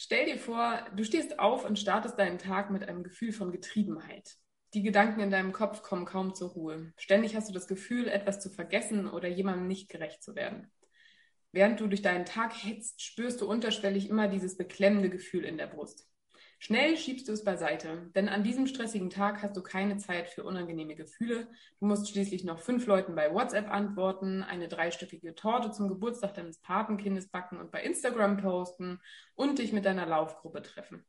Stell dir vor, du stehst auf und startest deinen Tag mit einem Gefühl von Getriebenheit. Die Gedanken in deinem Kopf kommen kaum zur Ruhe. Ständig hast du das Gefühl, etwas zu vergessen oder jemandem nicht gerecht zu werden. Während du durch deinen Tag hetzt, spürst du unterschwellig immer dieses beklemmende Gefühl in der Brust. Schnell schiebst du es beiseite, denn an diesem stressigen Tag hast du keine Zeit für unangenehme Gefühle. Du musst schließlich noch fünf Leuten bei WhatsApp antworten, eine dreistöckige Torte zum Geburtstag deines Patenkindes backen und bei Instagram posten und dich mit deiner Laufgruppe treffen.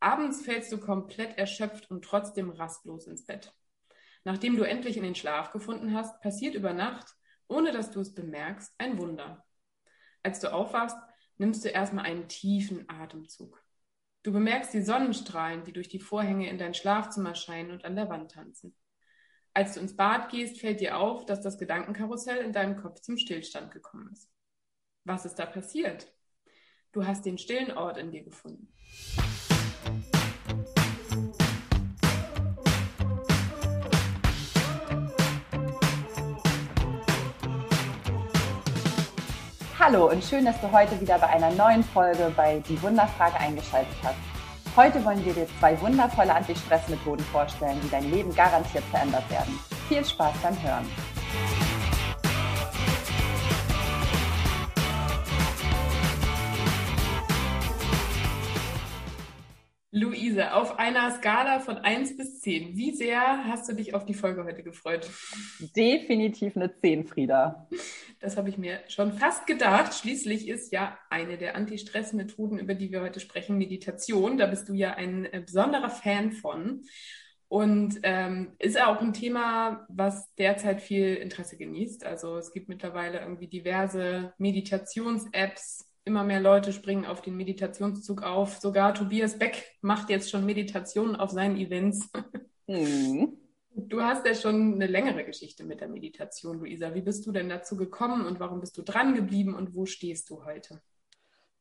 Abends fällst du komplett erschöpft und trotzdem rastlos ins Bett. Nachdem du endlich in den Schlaf gefunden hast, passiert über Nacht, ohne dass du es bemerkst, ein Wunder. Als du aufwachst, nimmst du erstmal einen tiefen Atemzug. Du bemerkst die Sonnenstrahlen, die durch die Vorhänge in dein Schlafzimmer scheinen und an der Wand tanzen. Als du ins Bad gehst, fällt dir auf, dass das Gedankenkarussell in deinem Kopf zum Stillstand gekommen ist. Was ist da passiert? Du hast den stillen Ort in dir gefunden. Hallo und schön, dass du heute wieder bei einer neuen Folge bei Die Wunderfrage eingeschaltet hast. Heute wollen wir dir zwei wundervolle Anti-Stress-Methoden vorstellen, die dein Leben garantiert verändert werden. Viel Spaß beim Hören. Luise, auf einer Skala von 1 bis 10, wie sehr hast du dich auf die Folge heute gefreut? Definitiv eine 10, Frieda. Das habe ich mir schon fast gedacht. Schließlich ist ja eine der Anti-Stress-Methoden, über die wir heute sprechen, Meditation. Da bist du ja ein äh, besonderer Fan von. Und ähm, ist auch ein Thema, was derzeit viel Interesse genießt. Also es gibt mittlerweile irgendwie diverse Meditations-Apps, immer mehr Leute springen auf den Meditationszug auf. Sogar Tobias Beck macht jetzt schon Meditationen auf seinen Events. Mhm. Du hast ja schon eine längere Geschichte mit der Meditation, Luisa. Wie bist du denn dazu gekommen und warum bist du dran geblieben und wo stehst du heute?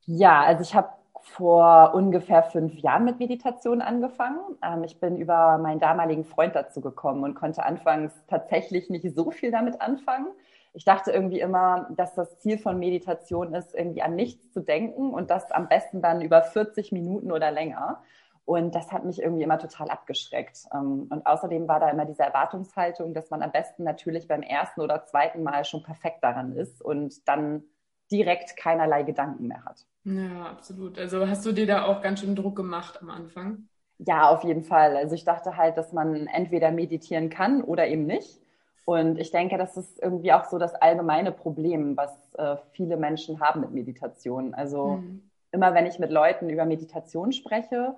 Ja, also ich habe vor ungefähr fünf Jahren mit Meditation angefangen. Ähm, ich bin über meinen damaligen Freund dazu gekommen und konnte anfangs tatsächlich nicht so viel damit anfangen ich dachte irgendwie immer, dass das Ziel von Meditation ist, irgendwie an nichts zu denken und das am besten dann über 40 Minuten oder länger. Und das hat mich irgendwie immer total abgeschreckt. Ähm, und außerdem war da immer diese Erwartungshaltung, dass man am besten natürlich beim ersten oder zweiten Mal schon perfekt daran ist und dann direkt keinerlei Gedanken mehr hat. Ja, absolut. Also hast du dir da auch ganz schön Druck gemacht am Anfang? Ja, auf jeden Fall. Also ich dachte halt, dass man entweder meditieren kann oder eben nicht. Und ich denke, das ist irgendwie auch so das allgemeine Problem, was äh, viele Menschen haben mit Meditation. Also mhm. immer wenn ich mit Leuten über Meditation spreche,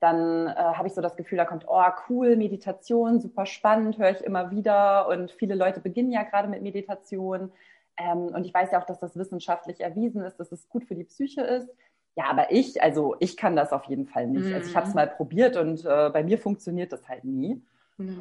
dann äh, habe ich so das Gefühl, da kommt, oh cool, Meditation, super spannend, höre ich immer wieder. Und viele Leute beginnen ja gerade mit Meditation. Ähm, und ich weiß ja auch, dass das wissenschaftlich erwiesen ist, dass es gut für die Psyche ist. Ja, aber ich, also ich kann das auf jeden Fall nicht. Mhm. Also ich habe es mhm. mal probiert und äh, bei mir funktioniert das halt nie.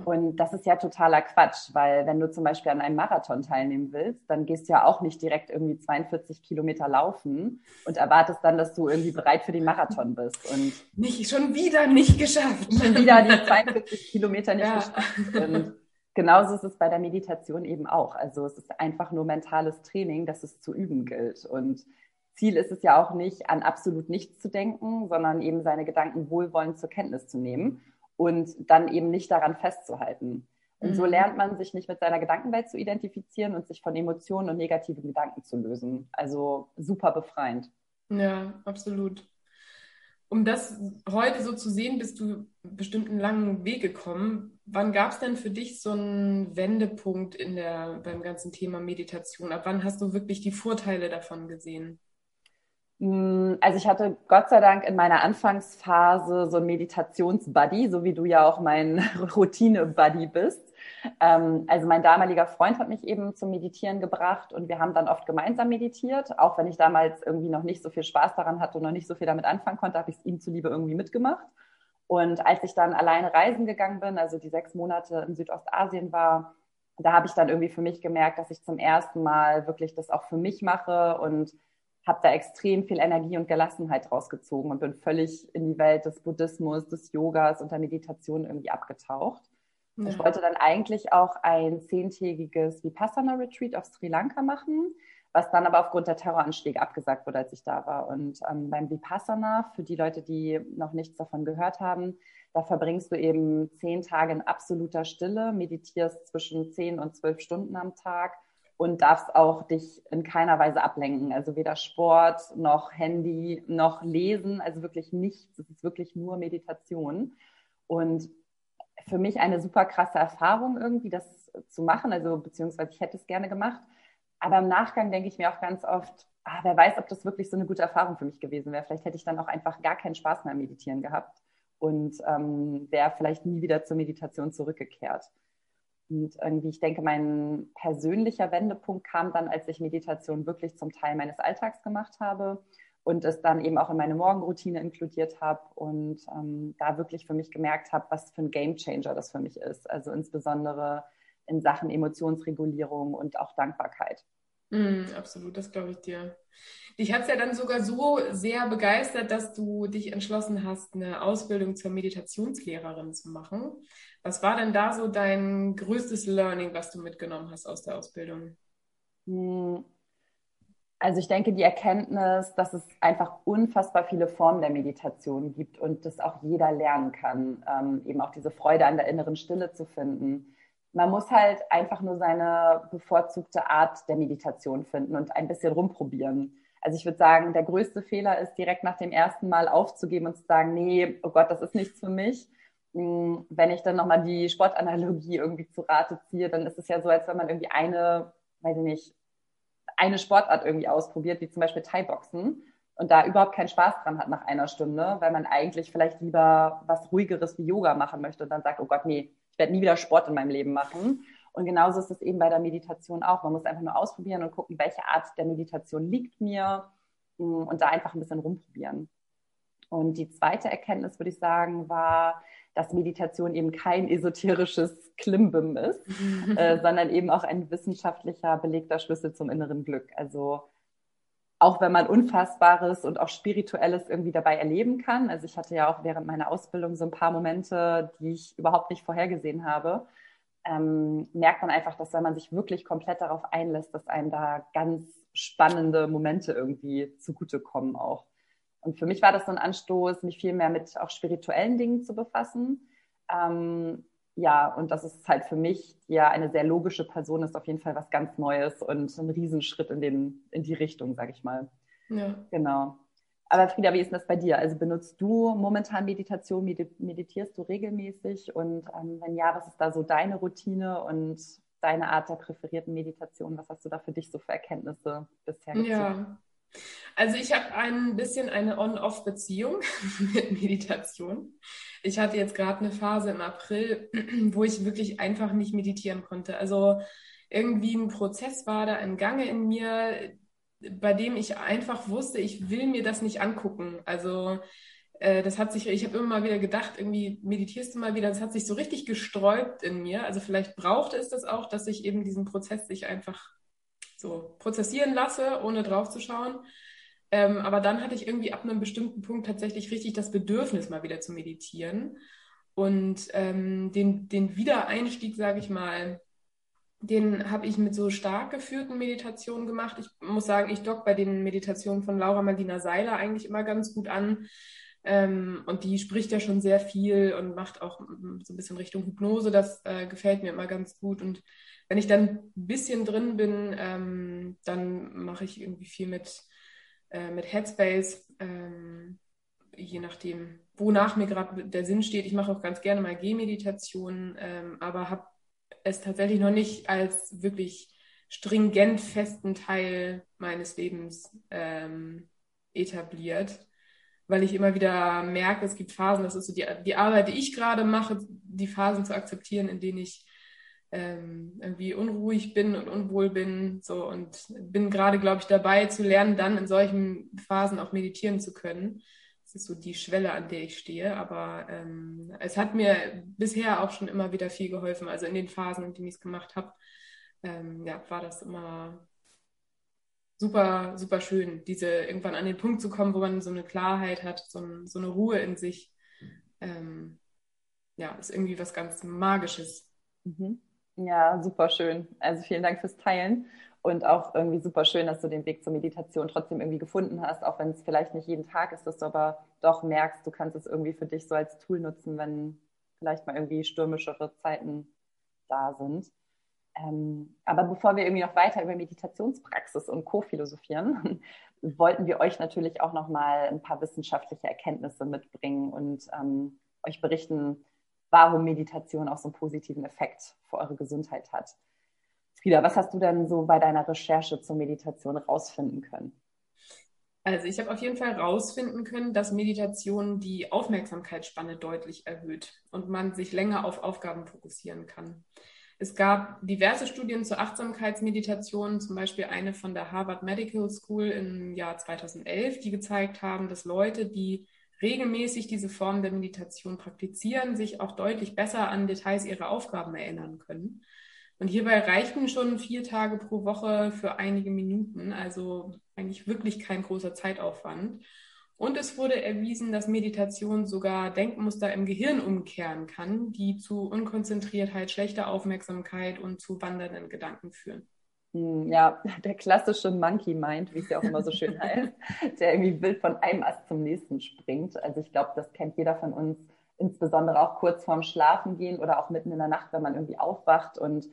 Und das ist ja totaler Quatsch, weil wenn du zum Beispiel an einem Marathon teilnehmen willst, dann gehst du ja auch nicht direkt irgendwie 42 Kilometer laufen und erwartest dann, dass du irgendwie bereit für den Marathon bist. Und nicht, schon wieder nicht geschafft. Schon wieder die 42 Kilometer nicht ja. geschafft. Und genauso ist es bei der Meditation eben auch. Also es ist einfach nur mentales Training, das es zu üben gilt. Und Ziel ist es ja auch nicht, an absolut nichts zu denken, sondern eben seine Gedanken wohlwollend zur Kenntnis zu nehmen und dann eben nicht daran festzuhalten. Und so mhm. lernt man sich nicht mit seiner Gedankenwelt zu identifizieren und sich von Emotionen und negativen Gedanken zu lösen. Also super befreiend. Ja, absolut. Um das heute so zu sehen, bist du bestimmt einen langen Weg gekommen. Wann gab es denn für dich so einen Wendepunkt in der, beim ganzen Thema Meditation? Ab wann hast du wirklich die Vorteile davon gesehen? Mm, also ich hatte Gott sei Dank in meiner Anfangsphase so ein Meditationsbuddy, so wie du ja auch mein Routine-Buddy bist. Ähm, also mein damaliger Freund hat mich eben zum Meditieren gebracht und wir haben dann oft gemeinsam meditiert. Auch wenn ich damals irgendwie noch nicht so viel Spaß daran hatte und noch nicht so viel damit anfangen konnte, habe ich es ihm zuliebe irgendwie mitgemacht. Und als ich dann alleine reisen gegangen bin, also die sechs Monate in Südostasien war, da habe ich dann irgendwie für mich gemerkt, dass ich zum ersten Mal wirklich das auch für mich mache und habe da extrem viel Energie und Gelassenheit rausgezogen und bin völlig in die Welt des Buddhismus, des Yogas und der Meditation irgendwie abgetaucht. Ja. Ich wollte dann eigentlich auch ein zehntägiges Vipassana-Retreat auf Sri Lanka machen, was dann aber aufgrund der Terroranschläge abgesagt wurde, als ich da war. Und ähm, beim Vipassana, für die Leute, die noch nichts davon gehört haben, da verbringst du eben zehn Tage in absoluter Stille, meditierst zwischen zehn und zwölf Stunden am Tag und darfst auch dich in keiner Weise ablenken. Also weder Sport noch Handy noch Lesen, also wirklich nichts. Es ist wirklich nur Meditation. Und für mich eine super krasse Erfahrung irgendwie, das zu machen. Also beziehungsweise ich hätte es gerne gemacht. Aber im Nachgang denke ich mir auch ganz oft, ah, wer weiß, ob das wirklich so eine gute Erfahrung für mich gewesen wäre. Vielleicht hätte ich dann auch einfach gar keinen Spaß mehr am Meditieren gehabt und ähm, wäre vielleicht nie wieder zur Meditation zurückgekehrt. Und irgendwie, ich denke, mein persönlicher Wendepunkt kam dann, als ich Meditation wirklich zum Teil meines Alltags gemacht habe und es dann eben auch in meine Morgenroutine inkludiert habe und ähm, da wirklich für mich gemerkt habe, was für ein Gamechanger das für mich ist. Also insbesondere in Sachen Emotionsregulierung und auch Dankbarkeit. Mm, absolut, das glaube ich dir. Dich hat es ja dann sogar so sehr begeistert, dass du dich entschlossen hast, eine Ausbildung zur Meditationslehrerin zu machen. Was war denn da so dein größtes Learning, was du mitgenommen hast aus der Ausbildung? Mm, also ich denke, die Erkenntnis, dass es einfach unfassbar viele Formen der Meditation gibt und das auch jeder lernen kann, ähm, eben auch diese Freude an der inneren Stille zu finden man muss halt einfach nur seine bevorzugte Art der Meditation finden und ein bisschen rumprobieren. Also ich würde sagen, der größte Fehler ist, direkt nach dem ersten Mal aufzugeben und zu sagen, nee, oh Gott, das ist nichts für mich. Hm, wenn ich dann nochmal die Sportanalogie irgendwie zu Rate ziehe, dann ist es ja so, als wenn man irgendwie eine, weiß ich nicht, eine Sportart irgendwie ausprobiert, wie zum Beispiel Thai-Boxen und da überhaupt keinen Spaß dran hat nach einer Stunde, weil man eigentlich vielleicht lieber was ruhigeres wie Yoga machen möchte und dann sagt, oh Gott, nee, ich werde nie wieder Sport in meinem Leben machen. Und genauso ist es eben bei der Meditation auch. Man muss einfach nur ausprobieren und gucken, welche Art der Meditation liegt mir mm, und da einfach ein bisschen rumprobieren. Und die zweite Erkenntnis, würde ich sagen, war, dass Meditation eben kein esoterisches Klimbim ist, äh, sondern eben auch ein wissenschaftlicher belegter Schlüssel zum inneren Glück. Also auch wenn man Unfassbares und auch Spirituelles irgendwie dabei erleben kann. Also ich hatte ja auch während meiner Ausbildung so ein paar Momente, die ich überhaupt nicht vorhergesehen habe. Ähm, merkt man einfach, dass wenn man sich wirklich komplett darauf einlässt, dass einem da ganz spannende Momente irgendwie zugutekommen auch. Und für mich war das so ein Anstoß, mich viel mehr mit auch spirituellen Dingen zu befassen. Ähm, ja, und das ist halt für mich, ja eine sehr logische Person ist, auf jeden Fall was ganz Neues und ein Riesenschritt in, den, in die Richtung, sage ich mal. Ja. Genau. Aber Frieda, wie ist das bei dir? Also benutzt du momentan Meditation? Meditierst du regelmäßig? Und ähm, wenn ja, was ist da so deine Routine und deine Art der präferierten Meditation? Was hast du da für dich so für Erkenntnisse bisher? Gezogen? Ja, also ich habe ein bisschen eine On-Off-Beziehung mit Meditation. Ich hatte jetzt gerade eine Phase im April, wo ich wirklich einfach nicht meditieren konnte. Also irgendwie ein Prozess war da ein Gange in mir, bei dem ich einfach wusste, ich will mir das nicht angucken. Also äh, das hat sich, ich habe immer mal wieder gedacht, irgendwie meditierst du mal wieder, das hat sich so richtig gesträubt in mir. Also vielleicht brauchte es das auch, dass ich eben diesen Prozess sich einfach so prozessieren lasse, ohne drauf zu schauen. Ähm, aber dann hatte ich irgendwie ab einem bestimmten Punkt tatsächlich richtig das Bedürfnis, mal wieder zu meditieren. Und ähm, den, den Wiedereinstieg, sage ich mal, den habe ich mit so stark geführten Meditationen gemacht. Ich muss sagen, ich dock bei den Meditationen von Laura Marlina Seiler eigentlich immer ganz gut an. Ähm, und die spricht ja schon sehr viel und macht auch so ein bisschen Richtung Hypnose. Das äh, gefällt mir immer ganz gut. Und wenn ich dann ein bisschen drin bin, ähm, dann mache ich irgendwie viel mit, äh, mit Headspace, ähm, je nachdem, wonach mir gerade der Sinn steht. Ich mache auch ganz gerne mal Gehmeditationen, ähm, aber habe es tatsächlich noch nicht als wirklich stringent festen Teil meines Lebens ähm, etabliert, weil ich immer wieder merke, es gibt Phasen, das ist so die, die Arbeit, die ich gerade mache, die Phasen zu akzeptieren, in denen ich ähm, irgendwie unruhig bin und unwohl bin. So und bin gerade, glaube ich, dabei zu lernen, dann in solchen Phasen auch meditieren zu können. Das ist so die Schwelle, an der ich stehe. Aber ähm, es hat mir bisher auch schon immer wieder viel geholfen. Also in den Phasen, in denen ich es gemacht habe, ähm, ja, war das immer super, super schön, diese irgendwann an den Punkt zu kommen, wo man so eine Klarheit hat, so, so eine Ruhe in sich. Ähm, ja, ist irgendwie was ganz Magisches. Mhm. Ja, super schön. Also vielen Dank fürs Teilen. Und auch irgendwie super schön, dass du den Weg zur Meditation trotzdem irgendwie gefunden hast, auch wenn es vielleicht nicht jeden Tag ist, dass du aber doch merkst, du kannst es irgendwie für dich so als Tool nutzen, wenn vielleicht mal irgendwie stürmischere Zeiten da sind. Ähm, aber bevor wir irgendwie noch weiter über Meditationspraxis und Co. philosophieren, wollten wir euch natürlich auch noch mal ein paar wissenschaftliche Erkenntnisse mitbringen und ähm, euch berichten, warum Meditation auch so einen positiven Effekt für eure Gesundheit hat. Frieda, was hast du denn so bei deiner Recherche zur Meditation rausfinden können? Also ich habe auf jeden Fall rausfinden können, dass Meditation die Aufmerksamkeitsspanne deutlich erhöht und man sich länger auf Aufgaben fokussieren kann. Es gab diverse Studien zur Achtsamkeitsmeditation, zum Beispiel eine von der Harvard Medical School im Jahr 2011, die gezeigt haben, dass Leute, die regelmäßig diese Form der Meditation praktizieren, sich auch deutlich besser an Details ihrer Aufgaben erinnern können. Und hierbei reichten schon vier Tage pro Woche für einige Minuten, also eigentlich wirklich kein großer Zeitaufwand. Und es wurde erwiesen, dass Meditation sogar Denkmuster im Gehirn umkehren kann, die zu Unkonzentriertheit, schlechter Aufmerksamkeit und zu wandernden Gedanken führen. Hm, ja, der klassische Monkey Mind, wie es ja auch immer so schön heißt, der irgendwie wild von einem Ast zum nächsten springt. Also ich glaube, das kennt jeder von uns, insbesondere auch kurz vorm Schlafengehen oder auch mitten in der Nacht, wenn man irgendwie aufwacht und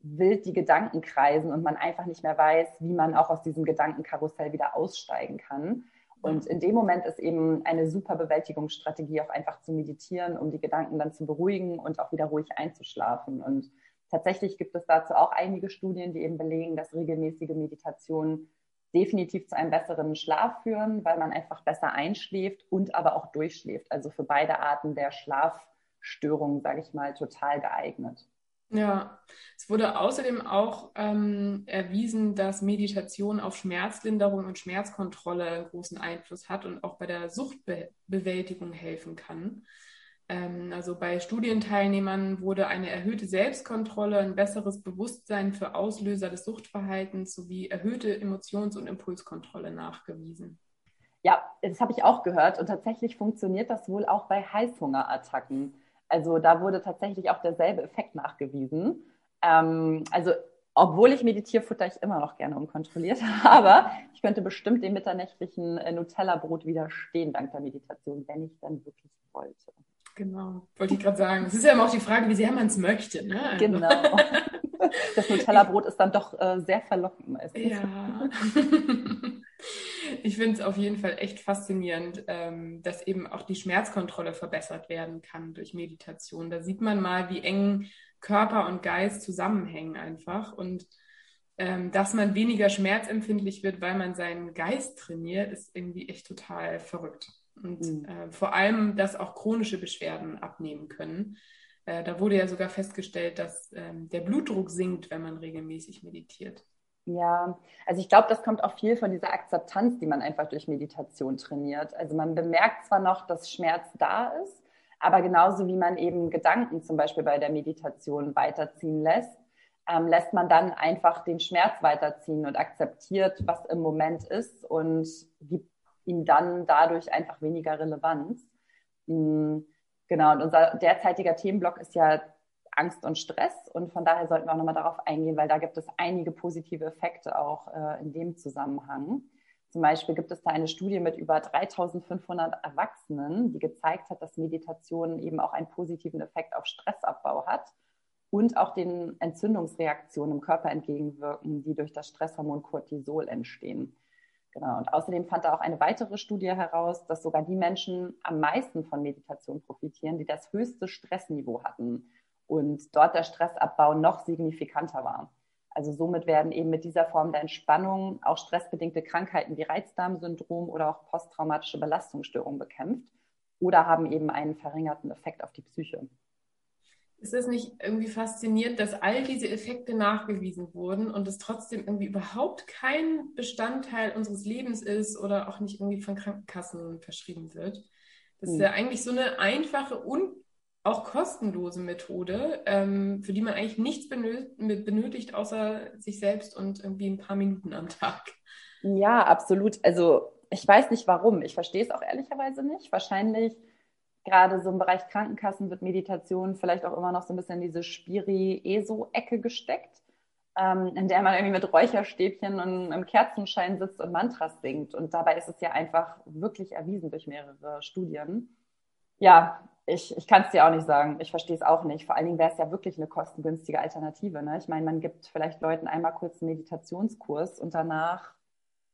wild die Gedanken kreisen und man einfach nicht mehr weiß, wie man auch aus diesem Gedankenkarussell wieder aussteigen kann. Und in dem Moment ist eben eine super Bewältigungsstrategie auch einfach zu meditieren, um die Gedanken dann zu beruhigen und auch wieder ruhig einzuschlafen. Und tatsächlich gibt es dazu auch einige Studien, die eben belegen, dass regelmäßige Meditationen definitiv zu einem besseren Schlaf führen, weil man einfach besser einschläft und aber auch durchschläft. Also für beide Arten der Schlafstörungen, sage ich mal, total geeignet. Ja, es wurde außerdem auch ähm, erwiesen, dass Meditation auf Schmerzlinderung und Schmerzkontrolle großen Einfluss hat und auch bei der Suchtbewältigung helfen kann. Ähm, also bei Studienteilnehmern wurde eine erhöhte Selbstkontrolle, ein besseres Bewusstsein für Auslöser des Suchtverhaltens sowie erhöhte Emotions- und Impulskontrolle nachgewiesen. Ja, das habe ich auch gehört und tatsächlich funktioniert das wohl auch bei Heißhungerattacken. Also da wurde tatsächlich auch derselbe Effekt nachgewiesen. Ähm, also obwohl ich meditiere, futter ich immer noch gerne unkontrolliert. Aber ich könnte bestimmt dem mitternächtlichen äh, Nutella-Brot widerstehen dank der Meditation, wenn ich dann wirklich wollte. Genau, wollte ich gerade sagen. Es ist ja immer auch die Frage, wie sehr man es möchte. Ne? Also. Genau. Das Nutella-Brot ist dann doch äh, sehr verlockend meistens. Ja. Ich finde es auf jeden Fall echt faszinierend, ähm, dass eben auch die Schmerzkontrolle verbessert werden kann durch Meditation. Da sieht man mal, wie eng Körper und Geist zusammenhängen einfach und ähm, dass man weniger schmerzempfindlich wird, weil man seinen Geist trainiert, ist irgendwie echt total verrückt. Und mhm. äh, vor allem, dass auch chronische Beschwerden abnehmen können. Äh, da wurde ja sogar festgestellt, dass ähm, der Blutdruck sinkt, wenn man regelmäßig meditiert. Ja, also ich glaube, das kommt auch viel von dieser Akzeptanz, die man einfach durch Meditation trainiert. Also man bemerkt zwar noch, dass Schmerz da ist, aber genauso wie man eben Gedanken zum Beispiel bei der Meditation weiterziehen lässt, ähm, lässt man dann einfach den Schmerz weiterziehen und akzeptiert, was im Moment ist und gibt ihm dann dadurch einfach weniger Relevanz. Mhm, genau, und unser derzeitiger Themenblock ist ja Angst und Stress. Und von daher sollten wir auch nochmal darauf eingehen, weil da gibt es einige positive Effekte auch äh, in dem Zusammenhang. Zum Beispiel gibt es da eine Studie mit über 3500 Erwachsenen, die gezeigt hat, dass Meditation eben auch einen positiven Effekt auf Stressabbau hat und auch den Entzündungsreaktionen im Körper entgegenwirken, die durch das Stresshormon Cortisol entstehen. Genau. Und außerdem fand da auch eine weitere Studie heraus, dass sogar die Menschen am meisten von Meditation profitieren, die das höchste Stressniveau hatten und dort der Stressabbau noch signifikanter war. Also somit werden eben mit dieser Form der Entspannung auch stressbedingte Krankheiten wie Reizdarmsyndrom oder auch posttraumatische Belastungsstörungen bekämpft oder haben eben einen verringerten Effekt auf die Psyche. Ist es nicht irgendwie faszinierend, dass all diese Effekte nachgewiesen wurden und es trotzdem irgendwie überhaupt kein Bestandteil unseres Lebens ist oder auch nicht irgendwie von Krankenkassen verschrieben wird? Das ist hm. ja eigentlich so eine einfache und auch kostenlose Methode, ähm, für die man eigentlich nichts benötigt, außer sich selbst und irgendwie ein paar Minuten am Tag. Ja, absolut. Also ich weiß nicht warum. Ich verstehe es auch ehrlicherweise nicht. Wahrscheinlich gerade so im Bereich Krankenkassen wird Meditation vielleicht auch immer noch so ein bisschen in diese Spiri-ESO-Ecke gesteckt. ähm, in der man irgendwie mit Räucherstäbchen und im Kerzenschein sitzt und Mantras singt. Und dabei ist es ja einfach wirklich erwiesen durch mehrere Studien. Ja, ich, ich kann es dir auch nicht sagen. Ich verstehe es auch nicht. Vor allen Dingen wäre es ja wirklich eine kostengünstige Alternative. Ne? Ich meine, man gibt vielleicht Leuten einmal kurz einen Meditationskurs und danach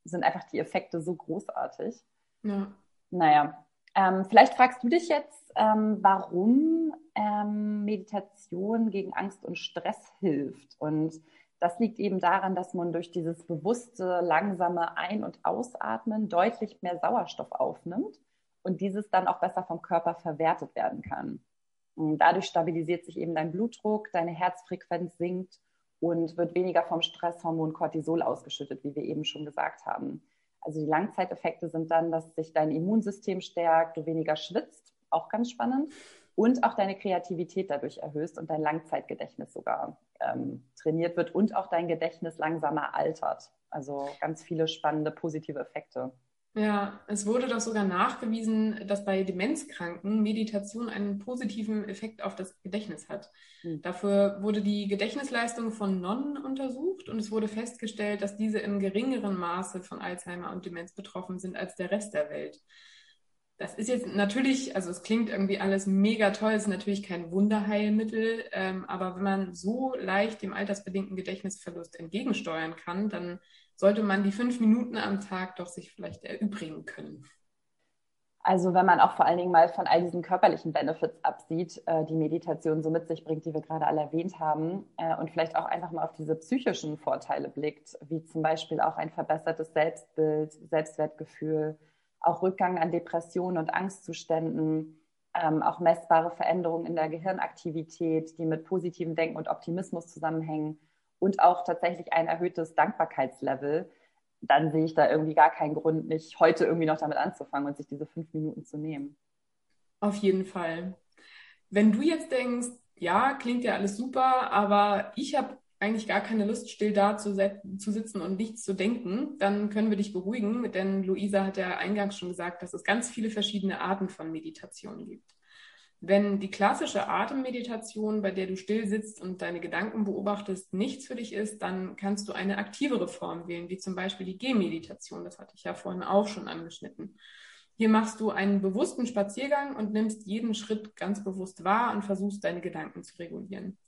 sind einfach die Effekte so großartig. Ja. Naja, ähm, vielleicht fragst du dich jetzt, ähm, warum ähm, Meditation gegen Angst und Stress hilft. Und das liegt eben daran, dass man durch dieses bewusste, langsame Ein- und Ausatmen deutlich mehr Sauerstoff aufnimmt und dieses dann auch besser vom Körper verwertet werden kann. Und dadurch stabilisiert sich eben dein Blutdruck, deine Herzfrequenz sinkt und wird weniger vom Stresshormon Cortisol ausgeschüttet, wie wir eben schon gesagt haben. Also die Langzeiteffekte sind dann, dass sich dein Immunsystem stärkt, du weniger schwitzt, auch ganz spannend, und auch deine Kreativität dadurch erhöhst und dein Langzeitgedächtnis sogar ähm, trainiert wird und auch dein Gedächtnis langsamer altert. Also ganz viele spannende positive Effekte. Ja, es wurde doch sogar nachgewiesen, dass bei Demenzkranken Meditation einen positiven Effekt auf das Gedächtnis hat. Mhm. Dafür wurde die Gedächtnisleistung von Nonnen untersucht und es wurde festgestellt, dass diese in geringerem Maße von Alzheimer und Demenz betroffen sind als der Rest der Welt. Das ist jetzt natürlich, also es klingt irgendwie alles mega toll, es ist natürlich kein Wunderheilmittel, ähm, aber wenn man so leicht dem altersbedingten Gedächtnisverlust entgegensteuern kann, dann sollte man die fünf Minuten am Tag doch sich vielleicht erübrigen können. Also wenn man auch vor allen Dingen mal von all diesen körperlichen Benefits absieht, äh, die Meditation so mit sich bringt, die wir gerade alle erwähnt haben, äh, und vielleicht auch einfach mal auf diese psychischen Vorteile blickt, wie zum Beispiel auch ein verbessertes Selbstbild, Selbstwertgefühl, auch Rückgang an Depressionen und Angstzuständen, ähm, auch messbare Veränderungen in der Gehirnaktivität, die mit positivem Denken und Optimismus zusammenhängen und auch tatsächlich ein erhöhtes Dankbarkeitslevel, dann sehe ich da irgendwie gar keinen Grund, nicht heute irgendwie noch damit anzufangen und sich diese fünf Minuten zu nehmen. Auf jeden Fall. Wenn du jetzt denkst, ja, klingt ja alles super, aber ich habe eigentlich gar keine Lust, still da zu, zu, sitzen und nichts zu denken, dann können wir dich beruhigen, denn Luisa hat ja eingangs schon gesagt, dass es ganz viele verschiedene Arten von Meditation gibt. Wenn die klassische Atemmeditation, bei der du still sitzt und deine Gedanken beobachtest, nichts für dich ist, dann kannst du eine aktivere Form wählen, wie zum Beispiel die Gehmeditation. Das hatte ich ja vorhin auch schon angeschnitten. Hier machst du einen bewussten Spaziergang und nimmst jeden Schritt ganz bewusst wahr und versuchst deine Gedanken zu regulieren.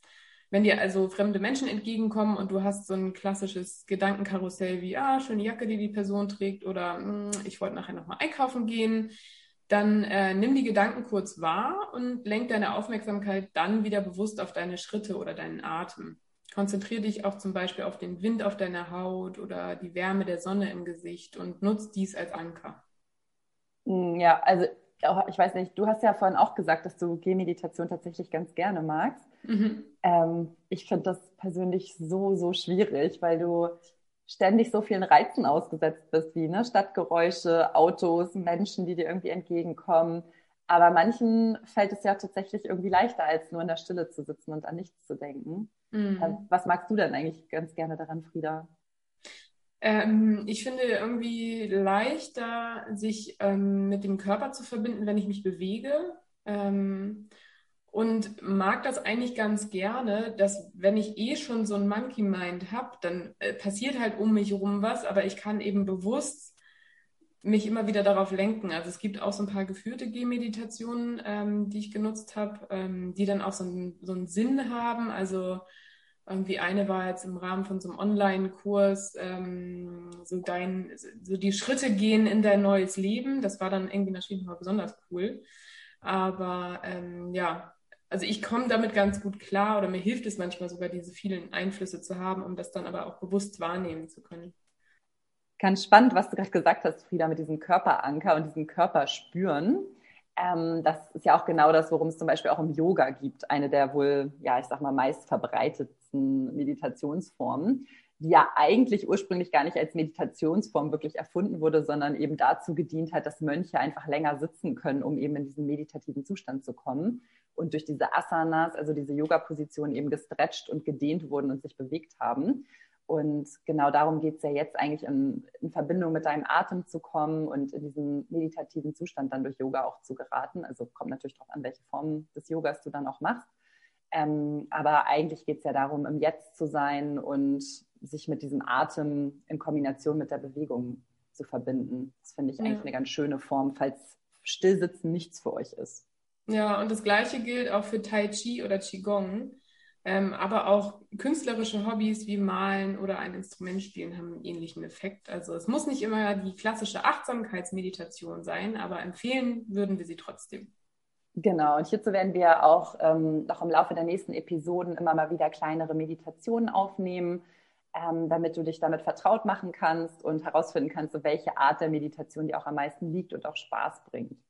Wenn dir also fremde Menschen entgegenkommen und du hast so ein klassisches Gedankenkarussell wie, ah, schöne Jacke, die die Person trägt oder hm, ich wollte nachher nochmal einkaufen gehen, dann äh, nimm die Gedanken kurz wahr und lenk deine Aufmerksamkeit dann wieder bewusst auf deine Schritte oder deinen Atem. Konzentriere dich auch zum Beispiel auf den Wind auf deiner Haut oder die Wärme der Sonne im Gesicht und nutz dies als Anker. Hm, ja, also ich weiß nicht, du hast ja vorhin auch gesagt, dass du Gehmeditation tatsächlich ganz gerne magst. Mhm. Ähm, ich finde das persönlich so, so schwierig, weil du ständig so vielen Reizen ausgesetzt bist, wie ne, Stadtgeräusche, Autos, Menschen, die dir irgendwie entgegenkommen. Aber manchen fällt es ja tatsächlich irgendwie leichter, als nur in der Stille zu sitzen und an nichts zu denken. Mhm. Ähm, was magst du denn eigentlich ganz gerne daran, Frieda? Ähm, ich finde irgendwie leichter, sich ähm, mit dem Körper zu verbinden, wenn ich mich bewege. Ähm, und mag das eigentlich ganz gerne, dass wenn ich eh schon so ein Monkey Mind habe, dann äh, passiert halt um mich rum was, aber ich kann eben bewusst mich immer wieder darauf lenken. Also es gibt auch so ein paar geführte Gehmeditationen, ähm, die ich genutzt habe, ähm, die dann auch so, ein, so einen Sinn haben. Also irgendwie eine war jetzt im Rahmen von so einem Online-Kurs, ähm, so dein, so die Schritte gehen in dein neues Leben. Das war dann irgendwie natürlich mal besonders cool. Aber ähm, ja, also ich komme damit ganz gut klar oder mir hilft es manchmal sogar, diese vielen Einflüsse zu haben, um das dann aber auch bewusst wahrnehmen zu können. Ganz spannend, was du gerade gesagt hast, Frieda, mit diesem Körperanker und diesem Körperspüren. Ähm, das ist ja auch genau das, worum es zum Beispiel auch im Yoga gibt. Eine der wohl, ja, ich sag mal, meist verbreitetsten Meditationsformen, die ja eigentlich ursprünglich gar nicht als Meditationsform wirklich erfunden wurde, sondern eben dazu gedient hat, dass Mönche einfach länger sitzen können, um eben in diesen meditativen Zustand zu kommen und durch diese Asanas, also diese Yoga-Positionen eben gestretcht und gedehnt wurden und sich bewegt haben. Und genau darum geht es ja jetzt eigentlich in, in, Verbindung mit deinem Atem zu kommen und in diesen meditativen Zustand dann durch Yoga auch zu geraten. Also kommt natürlich darauf an, welche Form des Yogas du dann auch machst. Ähm, aber eigentlich geht es ja darum, im Jetzt zu sein und sich mit diesem Atem in Kombination mit der Bewegung zu verbinden. Das finde ich ja. eigentlich eine ganz schöne Form, falls Stillsitzen nichts für euch ist. Ja, und das Gleiche gilt auch für Tai Chi oder Qigong. Ähm, aber auch künstlerische Hobbys wie Malen oder ein Instrument spielen haben einen ähnlichen Effekt. Also es muss nicht immer die klassische Achtsamkeitsmeditation sein, aber empfehlen würden wir sie trotzdem. Genau, und hierzu werden wir auch ähm, noch im Laufe der nächsten Episoden immer mal wieder kleinere Meditationen aufnehmen, ähm, damit du dich damit vertraut machen kannst und herausfinden kannst, welche Art der Meditation dir auch am meisten liegt und auch Spaß bringt.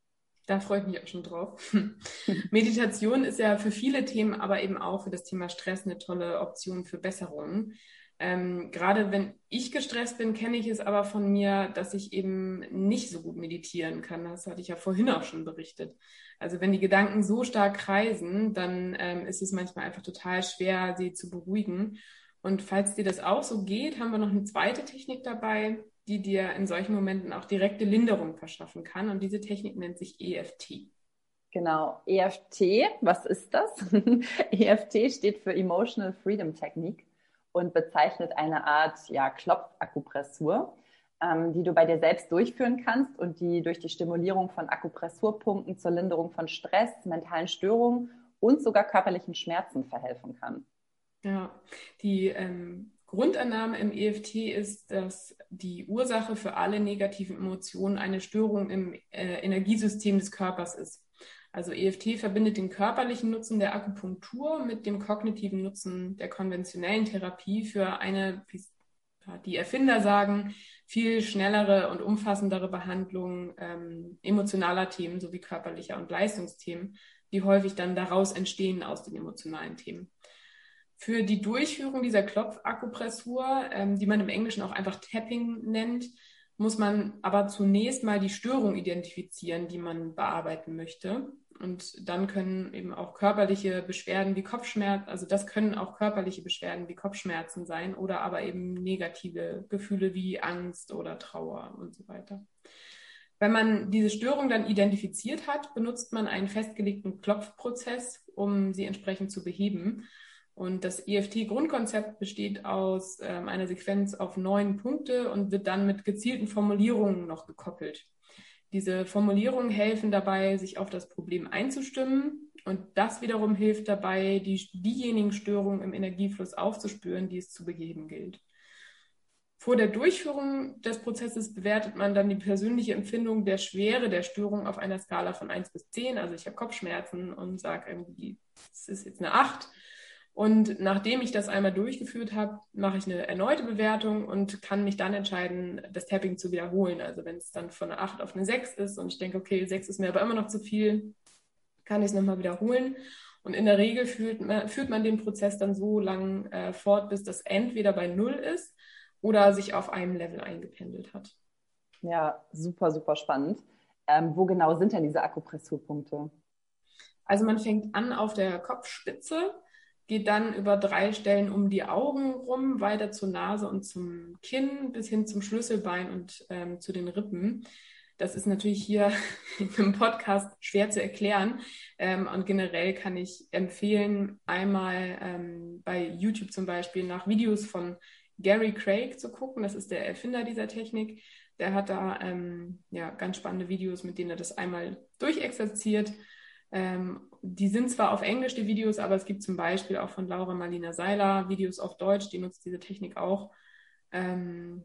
Da freue ich mich auch schon drauf. Meditation ist ja für viele Themen, aber eben auch für das Thema Stress eine tolle Option für Besserungen. Ähm, gerade wenn ich gestresst bin, kenne ich es aber von mir, dass ich eben nicht so gut meditieren kann. Das hatte ich ja vorhin auch schon berichtet. Also wenn die Gedanken so stark kreisen, dann ähm, ist es manchmal einfach total schwer, sie zu beruhigen. Und falls dir das auch so geht, haben wir noch eine zweite Technik dabei, die dir in solchen Momenten auch direkte Linderung verschaffen kann. Und diese Technik nennt sich EFT. Genau, EFT, was ist das? EFT steht für Emotional Freedom Technique und bezeichnet eine Art ja, Klopfakupressur, ähm, die du bei dir selbst durchführen kannst und die durch die Stimulierung von Akupressurpunkten zur Linderung von Stress, mentalen Störungen und sogar körperlichen Schmerzen verhelfen kann. Ja, die ähm, Grundannahme im EFT ist, dass die Ursache für alle negativen Emotionen eine Störung im äh, Energiesystem des Körpers ist. Also EFT verbindet den körperlichen Nutzen der Akupunktur mit dem kognitiven Nutzen der konventionellen Therapie für eine, wie die Erfinder sagen, viel schnellere und umfassendere Behandlung ähm, emotionaler Themen sowie körperlicher und Leistungsthemen, die häufig dann daraus entstehen aus den emotionalen Themen. Für die Durchführung dieser Klopfakupressur, ähm, die man im Englischen auch einfach Tapping nennt, muss man aber zunächst mal die Störung identifizieren, die man bearbeiten möchte. Und dann können eben auch körperliche Beschwerden wie Kopfschmerzen, also das können auch körperliche Beschwerden wie Kopfschmerzen sein oder aber eben negative Gefühle wie Angst oder Trauer und so weiter. Wenn man diese Störung dann identifiziert hat, benutzt man einen festgelegten Klopfprozess, um sie entsprechend zu beheben. Und das EFT-Grundkonzept besteht aus ähm, einer Sequenz auf neun Punkte und wird dann mit gezielten Formulierungen noch gekoppelt. Diese Formulierungen helfen dabei, sich auf das Problem einzustimmen. Und das wiederum hilft dabei, die, diejenigen Störungen im Energiefluss aufzuspüren, die es zu beheben gilt. Vor der Durchführung des Prozesses bewertet man dann die persönliche Empfindung der Schwere der Störung auf einer Skala von 1 bis 10. Also ich habe Kopfschmerzen und sage irgendwie, es ist jetzt eine 8 und nachdem ich das einmal durchgeführt habe, mache ich eine erneute Bewertung und kann mich dann entscheiden, das Tapping zu wiederholen. Also wenn es dann von einer 8 auf eine 6 ist und ich denke, okay, 6 ist mir aber immer noch zu viel, kann ich es nochmal wiederholen. Und in der Regel führt man, führt man den Prozess dann so lang äh, fort, bis das entweder bei 0 ist oder sich auf einem Level eingependelt hat. Ja, super, super spannend. Ähm, wo genau sind denn diese Akupressurpunkte? Also man fängt an auf der Kopfspitze geht dann über drei Stellen um die Augen rum, weiter zur Nase und zum Kinn, bis hin zum Schlüsselbein und ähm, zu den Rippen. Das ist natürlich hier im Podcast schwer zu erklären. Ähm, und generell kann ich empfehlen, einmal ähm, bei YouTube zum Beispiel nach Videos von Gary Craig zu gucken. Das ist der Erfinder dieser Technik. Der hat da ähm, ja, ganz spannende Videos, mit denen er das einmal durchexerziert ähm, die sind zwar auf Englisch, die Videos, aber es gibt zum Beispiel auch von Laura Marlina Seiler Videos auf Deutsch, die nutzt diese Technik auch. Ähm,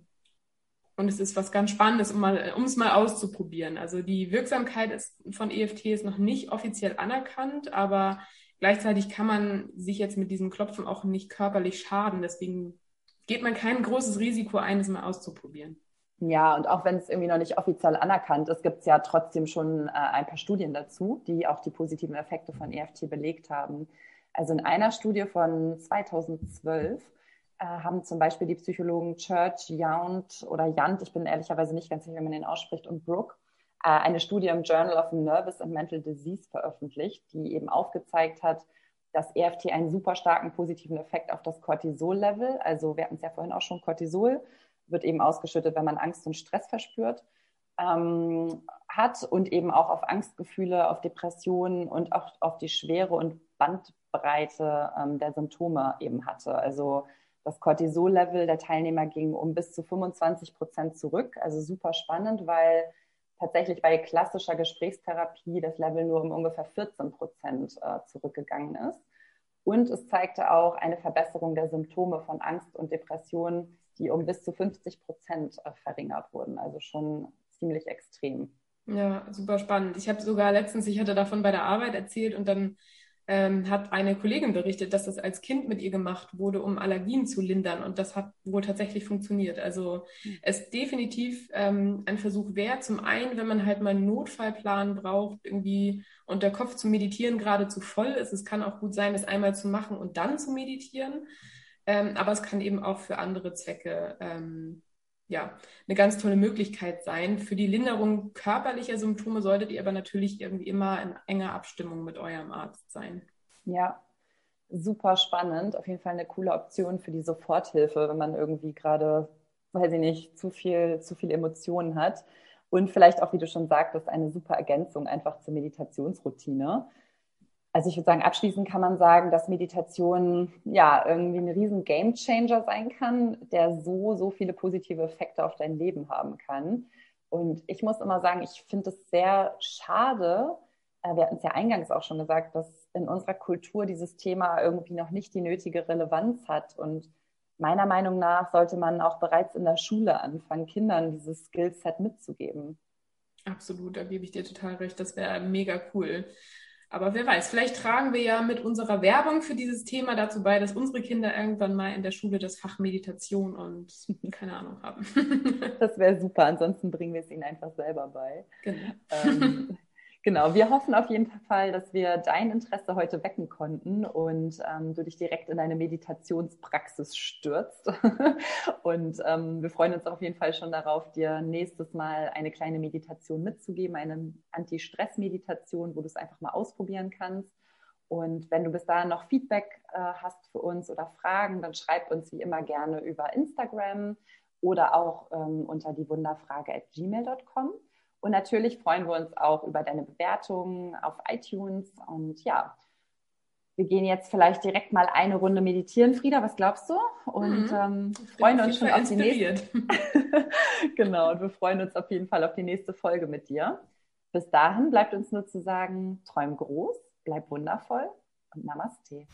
und es ist was ganz Spannendes, um, mal, es mal auszuprobieren. Also die Wirksamkeit ist, von EFT ist noch nicht offiziell anerkannt, aber gleichzeitig kann man sich jetzt mit diesem Klopfen auch nicht körperlich schaden. Deswegen geht man kein großes Risiko ein, es mal auszuprobieren. Ja, und auch wenn es irgendwie noch nicht offiziell anerkannt ist, gibt es ja trotzdem schon äh, ein paar Studien dazu, die auch die positiven Effekte von EFT belegt haben. Also in einer Studie von 2012 äh, haben zum Beispiel die Psychologen Church, Yount oder Jant, ich bin ehrlicherweise nicht ganz sicher, wie man den ausspricht, und Brooke, äh, eine Studie im Journal of Nervous and Mental Disease veröffentlicht, die eben aufgezeigt hat, dass EFT einen super starken positiven Effekt auf das Cortisol-Level, also wir hatten es ja vorhin auch schon Cortisol, wird eben ausgeschüttet, wenn man Angst und Stress verspürt, ähm, hat und eben auch auf Angstgefühle, auf Depressionen und auch auf die Schwere und Bandbreite ähm, der Symptome eben hatte. Also das Cortisol-Level der Teilnehmer ging um bis zu 25 Prozent zurück. Also super spannend, weil tatsächlich bei klassischer Gesprächstherapie das Level nur um ungefähr 14 Prozent äh, zurückgegangen ist. Und es zeigte auch eine Verbesserung der Symptome von Angst und Depressionen, die um bis zu 50 Prozent äh, verringert wurden. Also schon ziemlich extrem. Ja, super spannend. Ich habe sogar letztens, ich hatte davon bei der Arbeit erzählt und dann ähm, hat eine Kollegin berichtet, dass das als Kind mit ihr gemacht wurde, um Allergien zu lindern. Und das hat wohl tatsächlich funktioniert. Also es ist definitiv ähm, ein Versuch wert. Zum einen, wenn man halt mal einen Notfallplan braucht, irgendwie und der Kopf zum Meditieren gerade zu voll ist. Es kann auch gut sein, das einmal zu machen und dann zu meditieren. Ähm, aber es kann eben auch für andere Zwecke ähm, ja, eine ganz tolle Möglichkeit sein. Für die Linderung körperlicher Symptome solltet ihr aber natürlich irgendwie immer in enger Abstimmung mit eurem Arzt sein. Ja, super spannend. Auf jeden Fall eine coole Option für die Soforthilfe, wenn man irgendwie gerade, weiß ich nicht, zu viel, zu viel Emotionen hat. Und vielleicht auch, wie du schon sagtest, eine super Ergänzung einfach zur Meditationsroutine. Also ich würde sagen, abschließend kann man sagen, dass Meditation ja irgendwie ein riesen Gamechanger sein kann, der so, so viele positive Effekte auf dein Leben haben kann. Und ich muss immer sagen, ich finde es sehr schade, äh, wir hatten es ja eingangs auch schon gesagt, dass in unserer Kultur dieses Thema irgendwie noch nicht die nötige Relevanz hat. Und meiner Meinung nach sollte man auch bereits in der Schule anfangen, Kindern dieses Skillset mitzugeben. Absolut, da gebe ich dir total recht. Das wäre mega cool. Aber wer weiß, vielleicht tragen wir ja mit unserer Werbung für dieses Thema dazu bei, dass unsere Kinder irgendwann mal in der Schule das Fach Meditation und keine Ahnung haben. das wäre super. Ansonsten bringen wir es ihnen einfach selber bei. Genau. Ähm, Genau, wir hoffen auf jeden Fall, dass wir dein Interesse heute wecken konnten und ähm, du dich direkt in deine Meditationspraxis stürzt. und ähm, wir freuen uns auf jeden Fall schon darauf, dir nächstes Mal eine kleine Meditation mitzugeben, eine Anti-Stress-Meditation, wo du es einfach mal ausprobieren kannst. Und wenn du bis dahin noch Feedback äh, hast für uns oder Fragen, dann schreib uns wie immer gerne über Instagram oder auch ähm, unter die Wunderfrage at gmail.com. Und natürlich freuen wir uns auch über deine Bewertungen auf iTunes. Und ja, wir gehen jetzt vielleicht direkt mal eine Runde meditieren, Frieda. Was glaubst du? Und mhm. ähm, freuen uns schon auf die nächste. genau, und wir freuen uns auf jeden Fall auf die nächste Folge mit dir. Bis dahin bleibt uns nur zu sagen, träum groß, bleib wundervoll und Namaste.